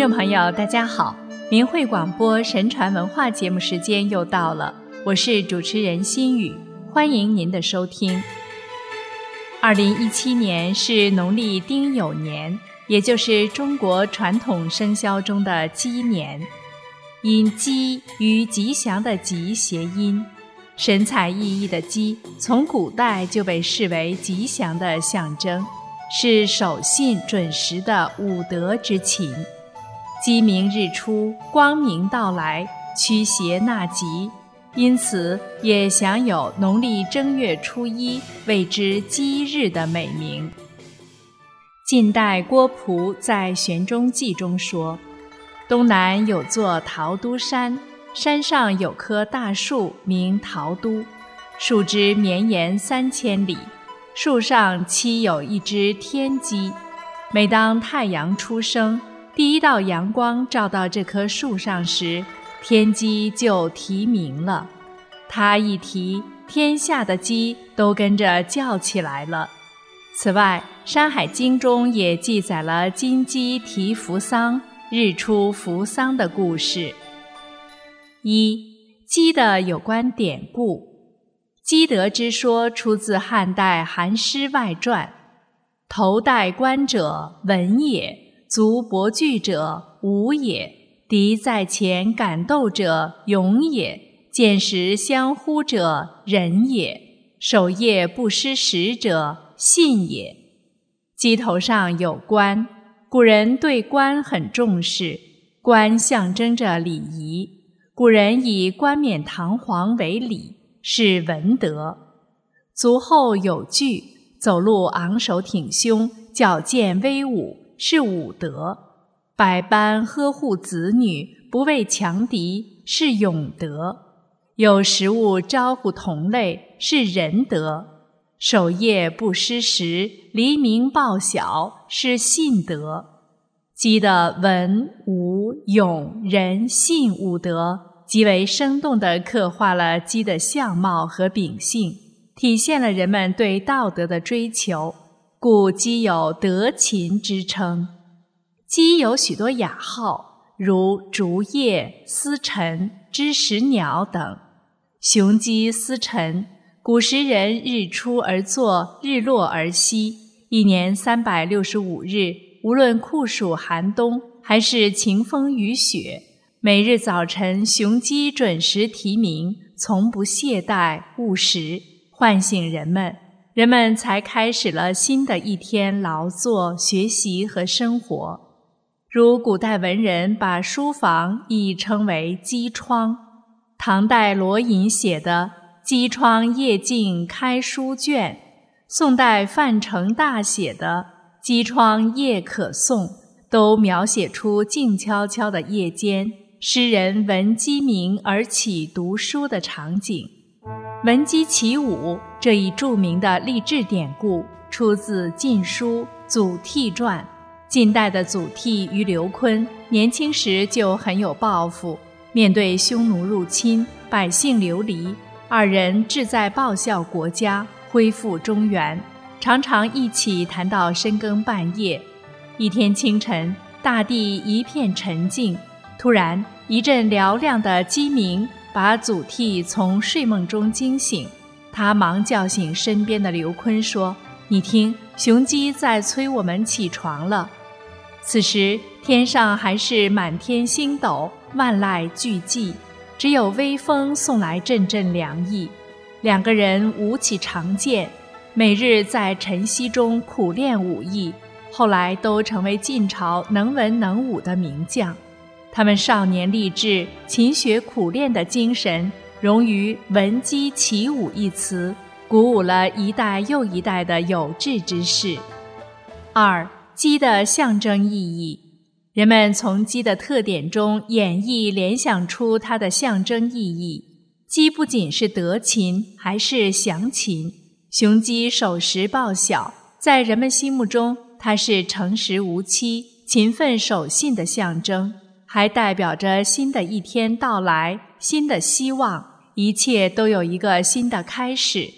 众朋友，大家好！明慧广播神传文化节目时间又到了，我是主持人心雨，欢迎您的收听。二零一七年是农历丁酉年，也就是中国传统生肖中的鸡年，因鸡与吉祥的“吉”谐音，神采奕奕的鸡从古代就被视为吉祥的象征。是守信准时的五德之情。鸡鸣日出，光明到来，驱邪纳吉，因此也享有农历正月初一谓之鸡日的美名。晋代郭璞在《玄中记》中说：“东南有座桃都山，山上有棵大树，名桃都，树枝绵延三千里。”树上栖有一只天鸡，每当太阳初升，第一道阳光照到这棵树上时，天鸡就啼鸣了。它一啼，天下的鸡都跟着叫起来了。此外，《山海经》中也记载了金鸡啼扶桑、日出扶桑的故事。一鸡的有关典故。积德之说出自汉代《韩诗外传》：“头戴冠者，文也；足博具者，武也；敌在前，敢斗者，勇也；见时相呼者，仁也；守夜不失时者，信也。”鸡头上有冠，古人对冠很重视，冠象征着礼仪，古人以冠冕堂皇为礼。是文德，足后有具，走路昂首挺胸，矫健威武，是武德；百般呵护子女，不畏强敌，是勇德；有食物招呼同类，是仁德；守夜不失时，黎明报晓，是信德。鸡的文、武、勇、仁、信五德。极为生动地刻画了鸡的相貌和秉性，体现了人们对道德的追求，故鸡有德禽之称。鸡有许多雅号，如竹叶、司晨、知时鸟等。雄鸡司晨，古时人日出而作，日落而息，一年三百六十五日，无论酷暑寒冬，还是晴风雨雪。每日早晨，雄鸡准时啼鸣，从不懈怠，务实，唤醒人们，人们才开始了新的一天劳作、学习和生活。如古代文人把书房亦称为“鸡窗”，唐代罗隐写的“鸡窗夜静开书卷”，宋代范成大写的“鸡窗夜可诵”，都描写出静悄悄的夜间。诗人闻鸡鸣而起读书的场景，“闻鸡起舞”这一著名的励志典故出自《晋书·祖逖传》。晋代的祖逖与刘琨年轻时就很有抱负，面对匈奴入侵、百姓流离，二人志在报效国家、恢复中原，常常一起谈到深更半夜。一天清晨，大地一片沉静。突然，一阵嘹亮的鸡鸣把祖逖从睡梦中惊醒。他忙叫醒身边的刘琨，说：“你听，雄鸡在催我们起床了。”此时天上还是满天星斗，万籁俱寂，只有微风送来阵阵凉意。两个人舞起长剑，每日在晨曦中苦练武艺，后来都成为晋朝能文能武的名将。他们少年立志、勤学苦练的精神，融于“闻鸡起舞”一词，鼓舞了一代又一代的有志之士。二、鸡的象征意义，人们从鸡的特点中演绎、联想出它的象征意义。鸡不仅是德禽，还是祥禽。雄鸡守时报晓，在人们心目中，它是诚实无欺、勤奋守信的象征。还代表着新的一天到来，新的希望，一切都有一个新的开始，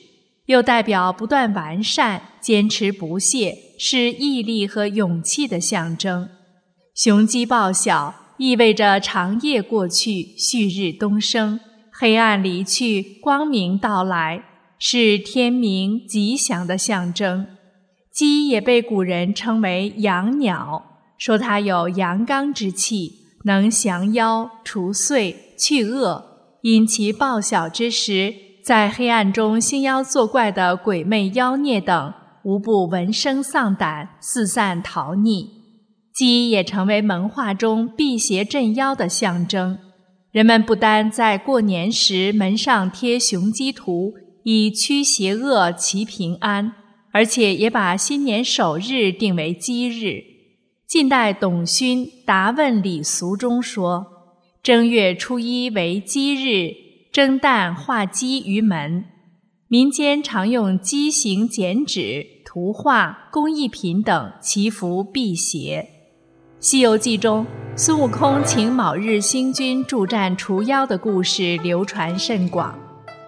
又代表不断完善、坚持不懈，是毅力和勇气的象征。雄鸡报晓，意味着长夜过去，旭日东升，黑暗离去，光明到来，是天明吉祥的象征。鸡也被古人称为阳鸟，说它有阳刚之气，能降妖除祟去恶。因其报晓之时，在黑暗中兴妖作怪的鬼魅妖孽等，无不闻声丧胆，四散逃匿。鸡也成为文化中辟邪镇妖的象征。人们不单在过年时门上贴雄鸡图，以驱邪恶、祈平安，而且也把新年首日定为鸡日。近代董勋《答问礼俗》中说：“正月初一为鸡日，蒸蛋画鸡于门。”民间常用鸡形剪纸、图画、工艺品等祈福辟邪。《西游记》中，孙悟空请卯日星君助战除妖的故事流传甚广。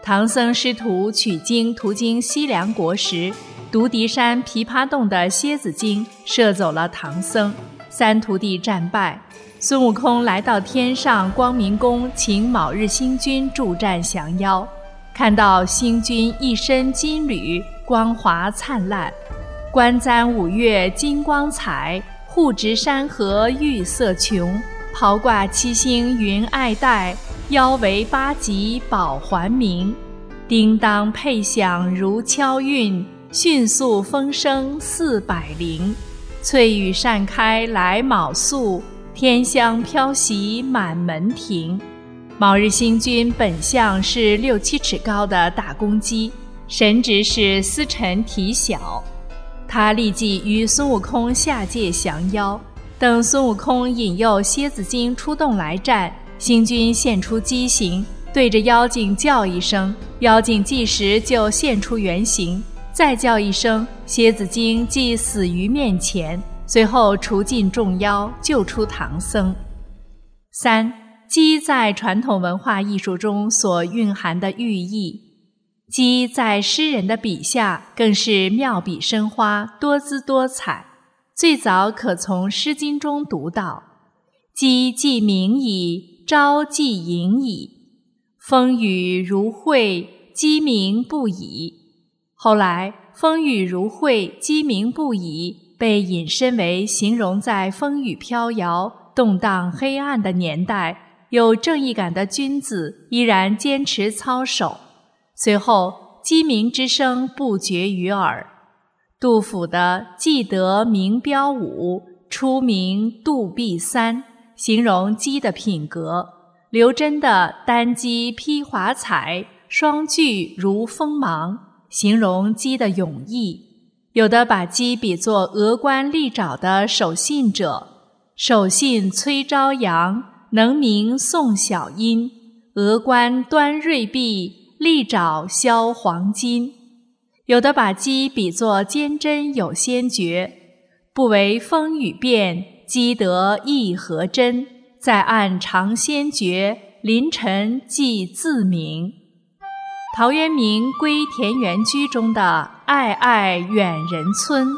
唐僧师徒取经途经西凉国时，独敌山琵琶洞的蝎子精射走了唐僧，三徒弟战败。孙悟空来到天上光明宫，请卯日星君助战降妖。看到星君一身金缕，光华灿烂，观簪五岳金光彩。护植山河玉色琼，袍挂七星云爱戴，腰围八极宝环明。叮当配响如敲韵，迅速风声似百灵。翠羽扇开来卯宿，天香飘袭满门庭。卯日星君本相是六七尺高的大公鸡，神职是司晨提小。他立即与孙悟空下界降妖。等孙悟空引诱蝎子精出洞来战，星君现出畸形，对着妖精叫一声，妖精即时就现出原形；再叫一声，蝎子精即死于面前。随后除尽众妖，救出唐僧。三鸡在传统文化艺术中所蕴含的寓意。鸡在诗人的笔下更是妙笔生花，多姿多彩。最早可从《诗经》中读到：“鸡既鸣矣，朝既盈矣，风雨如晦，鸡鸣不已。”后来，“风雨如晦，鸡鸣不已”被引申为形容在风雨飘摇、动荡黑暗的年代，有正义感的君子依然坚持操守。随后，鸡鸣之声不绝于耳。杜甫的“既得名标五，初名杜壁三”形容鸡的品格；刘桢的“单鸡披华彩，双巨如锋芒”形容鸡的勇毅。有的把鸡比作峨冠利爪的守信者，守信催朝阳，能鸣送晓音；峨冠端锐璧。利爪销黄金，有的把鸡比作坚贞有先觉，不为风雨变，积得意和真，在岸尝先觉，临晨即自明。陶渊明《归田园居》中的“暧暧远人村，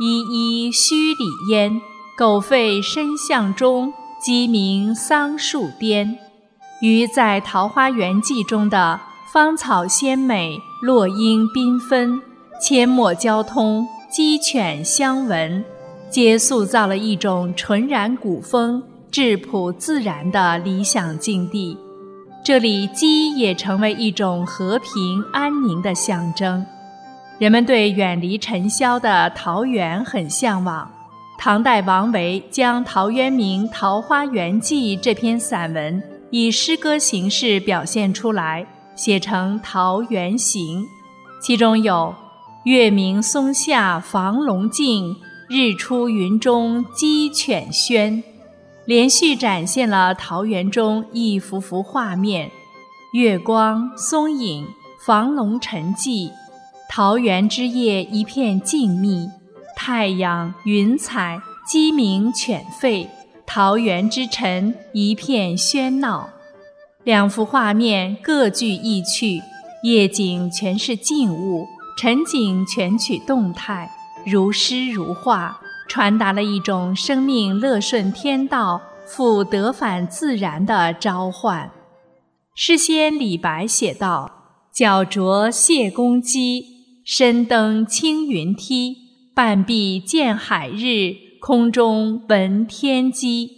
依依墟里烟。狗吠深巷中，鸡鸣桑树颠”，与在《桃花源记》中的。芳草鲜美，落英缤纷，阡陌交通，鸡犬相闻，皆塑造了一种纯然古风、质朴自然的理想境地。这里，鸡也成为一种和平安宁的象征。人们对远离尘嚣的桃源很向往。唐代王维将陶渊明《桃花源记》这篇散文以诗歌形式表现出来。写成《桃源行》，其中有“月明松下房龙静，日出云中鸡犬喧”，连续展现了桃源中一幅幅画面：月光、松影、房龙沉寂，桃源之夜一片静谧；太阳、云彩、鸡鸣犬吠，桃源之晨一片喧闹。两幅画面各具意趣，夜景全是静物，晨景全取动态，如诗如画，传达了一种生命乐顺天道、复得返自然的召唤。诗仙李白写道：“脚着谢公屐，身登青云梯。半壁见海日，空中闻天鸡。”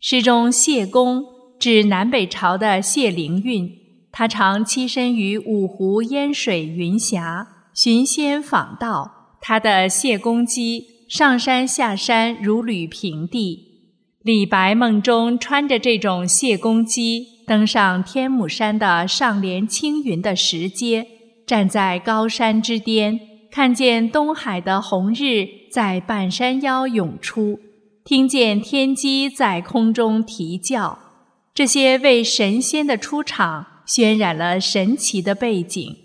诗中谢公指南北朝的谢灵运，他常栖身于五湖烟水云霞，寻仙访道。他的谢公屐上山下山如履平地。李白梦中穿着这种谢公屐。登上天目山的上连青云的石阶，站在高山之巅，看见东海的红日在半山腰涌出，听见天鸡在空中啼叫，这些为神仙的出场渲染了神奇的背景。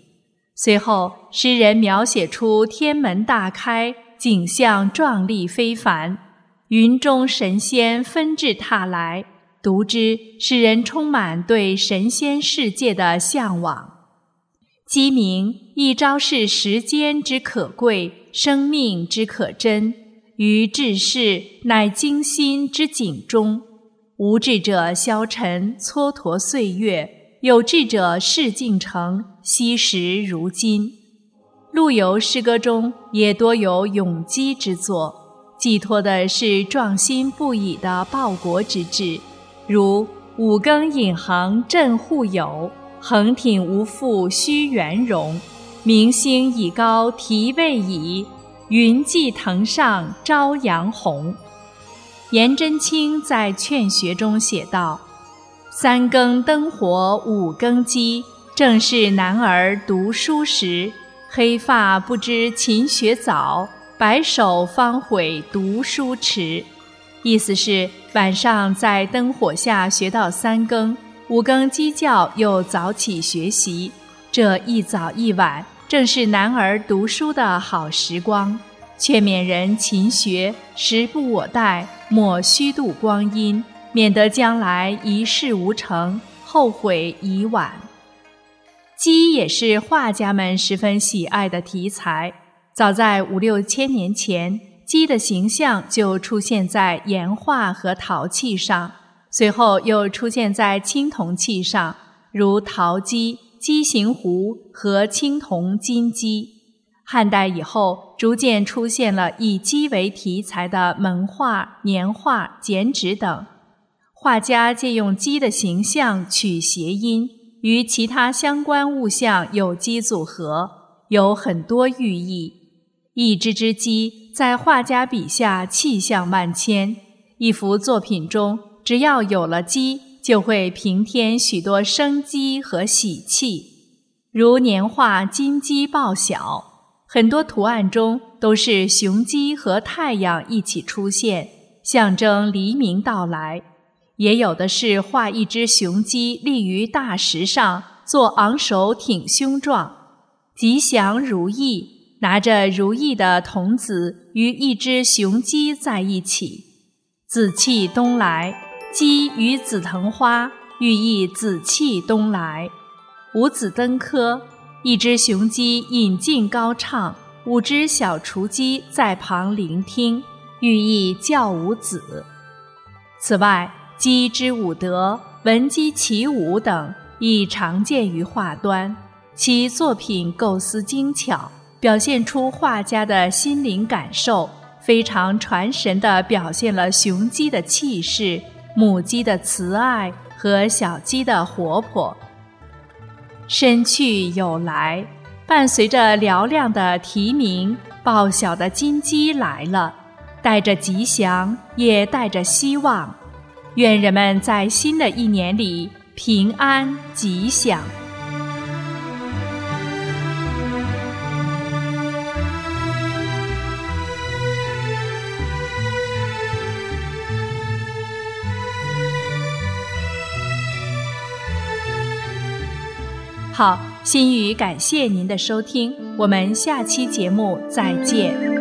随后，诗人描写出天门大开，景象壮丽非凡，云中神仙纷至沓来。读之，使人充满对神仙世界的向往。鸡鸣一朝是时间之可贵，生命之可珍。于治世，乃精心之警钟。无志者消沉，蹉跎岁月；有志者事竟成，惜时如金。陆游诗歌中也多有咏鸡之作，寄托的是壮心不已的报国之志。如五更引吭振户友，横挺无复须圆融。明星已高啼未已，云髻藤上朝阳红。颜真卿在《劝学》中写道：“三更灯火五更鸡，正是男儿读书时。黑发不知勤学早，白首方悔读书迟。”意思是晚上在灯火下学到三更，五更鸡叫又早起学习，这一早一晚正是男儿读书的好时光。劝勉人勤学，时不我待，莫虚度光阴，免得将来一事无成，后悔已晚。鸡也是画家们十分喜爱的题材，早在五六千年前。鸡的形象就出现在岩画和陶器上，随后又出现在青铜器上，如陶鸡、鸡形壶和青铜金鸡。汉代以后，逐渐出现了以鸡为题材的门画、年画、剪纸等。画家借用鸡的形象取谐音，与其他相关物象有机组合，有很多寓意。一只只鸡在画家笔下气象万千，一幅作品中只要有了鸡，就会平添许多生机和喜气。如年画金鸡报晓，很多图案中都是雄鸡和太阳一起出现，象征黎明到来；也有的是画一只雄鸡立于大石上，做昂首挺胸状，吉祥如意。拿着如意的童子与一只雄鸡在一起，紫气东来，鸡与紫藤花寓意紫气东来。五子登科，一只雄鸡引颈高唱，五只小雏鸡在旁聆听，寓意教五子。此外，鸡之舞德、闻鸡起舞等亦常见于画端，其作品构思精巧。表现出画家的心灵感受，非常传神地表现了雄鸡的气势、母鸡的慈爱和小鸡的活泼。生去有来，伴随着嘹亮的啼鸣，报晓的金鸡来了，带着吉祥，也带着希望。愿人们在新的一年里平安吉祥。好，心语感谢您的收听，我们下期节目再见。